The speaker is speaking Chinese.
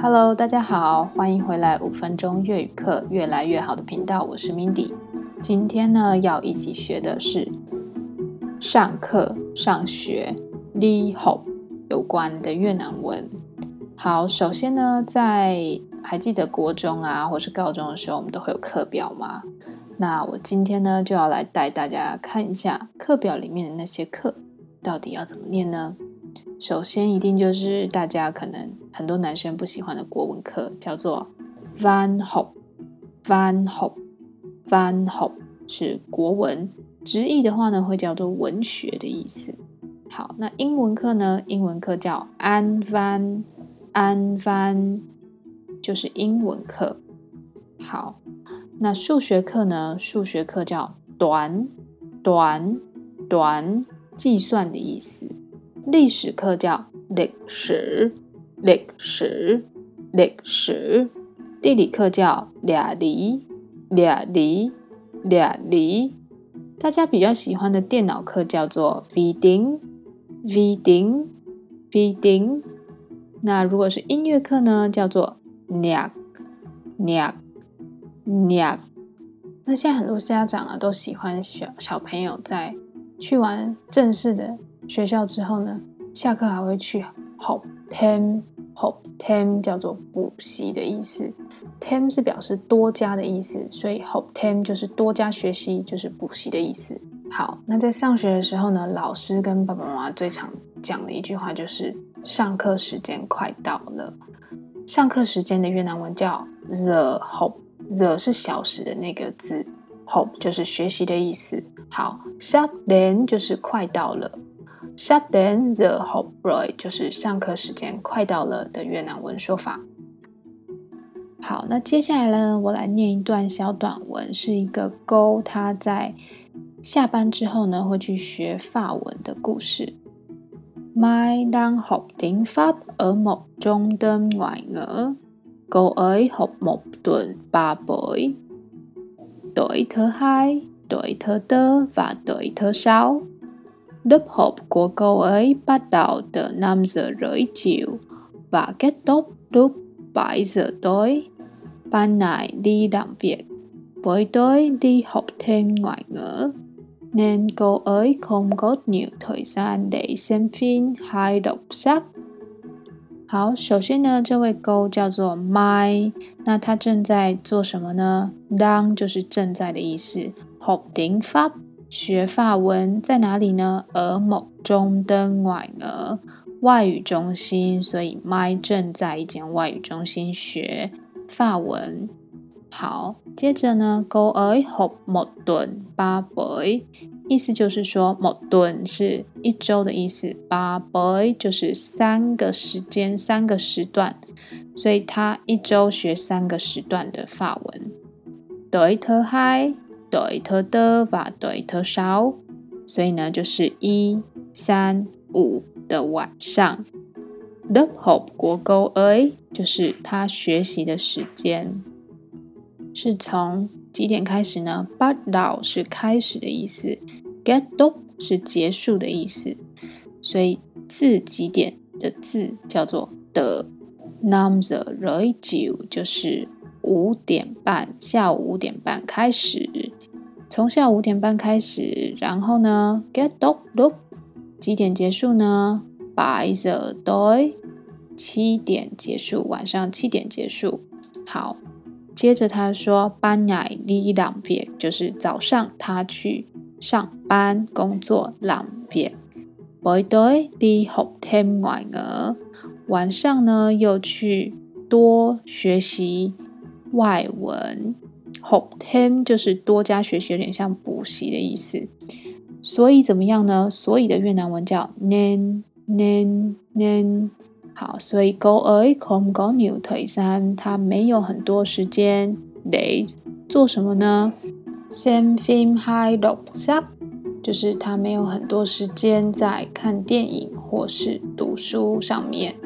Hello，大家好，欢迎回来五分钟粤语课，越来越好的频道，我是 Mindy。今天呢，要一起学的是上课、上学、đi học 有关的越南文。好，首先呢，在还记得国中啊，或是高中的时候，我们都会有课表吗？那我今天呢，就要来带大家看一下课表里面的那些课到底要怎么念呢？首先，一定就是大家可能很多男生不喜欢的国文课，叫做 Van Ho，Van Ho，Van học 是国文，直译的话呢，会叫做文学的意思。好，那英文课呢？英文课叫 An Van，An Van，就是英文课。好。那数学课呢？数学课叫短短短，计算的意思。历史课叫历史历史历史。地理课叫地理地理地理。大家比较喜欢的电脑课叫做 vi tính vi tính vi tính。那如果是音乐课呢？叫做 nhạc nhạc。呀，那现在很多家长啊都喜欢小小朋友在去玩正式的学校之后呢，下课还会去 hop thêm hop thêm 叫做补习的意思，thêm 是表示多加的意思，所以 hop thêm 就是多加学习，就是补习的意思。好，那在上学的时候呢，老师跟爸爸妈妈最常讲的一句话就是上课时间快到了。上课时间的越南文叫 the học。the 是小时的那个字，học 就是学习的意思。好，sắp đến 就是快到了，sắp đến giờ học rồi 就是上课时间快到了的越南文说法。好，那接下来呢，我来念一段小短文，是一个勾他在下班之后呢，会去学法文的故事。Mai đang học tiếng Pháp ở một trong tâm ngoại ngữ Cô ấy học một tuần ba buổi, tối thứ hai, tối thứ tư và tối thứ sáu. Lớp học của cô ấy bắt đầu từ năm giờ rưỡi chiều và kết thúc lúc bảy giờ tối. Ban ngày đi làm việc, buổi tối đi học thêm ngoại ngữ, nên cô ấy không có nhiều thời gian để xem phim hay đọc sách. 好，首先呢，这位勾叫做 My，那他正在做什么呢？đang 就是正在的意思。học tiếng Pháp 学法文在哪里呢？ở một trung tâm ngoại ngữ 外语中心，所以 My 正在一间外语中心学法文。好，接着呢，cô ấy học một tuần ba buổi 意思就是说，modon 是一周的意思，八 boy 就是三个时间、三个时段，所以他一周学三个时段的法文。对特嗨，对特的吧，对特少，所以呢就是一、三、五的晚上。The hope 国勾 A 就是他学习的时间，是从几点开始呢？bắt đầu 是开始的意思。Get up 是结束的意思，所以字几点的字叫做的。năm giờ rưỡi chiều 就是五点半，下午五点半开始，从下午五点半开始然后呢 get up look 几点结束呢？By the day 七点结束晚上七点结束。好接着他说班乃利朗别就是早上他去上班工作两别 bye die day hotel nine 晚上呢又去多学习外文。，học thêm 就是多加学习，有点像补习的意思。所以怎么样呢？所以的越南文叫 nên nên nên。好，所以 cô ấy không có nhiều thời gian，他没有很多时间得做什么呢？xem phim hay đọc sách，就是他没有很多时间在看电影或是读书上面。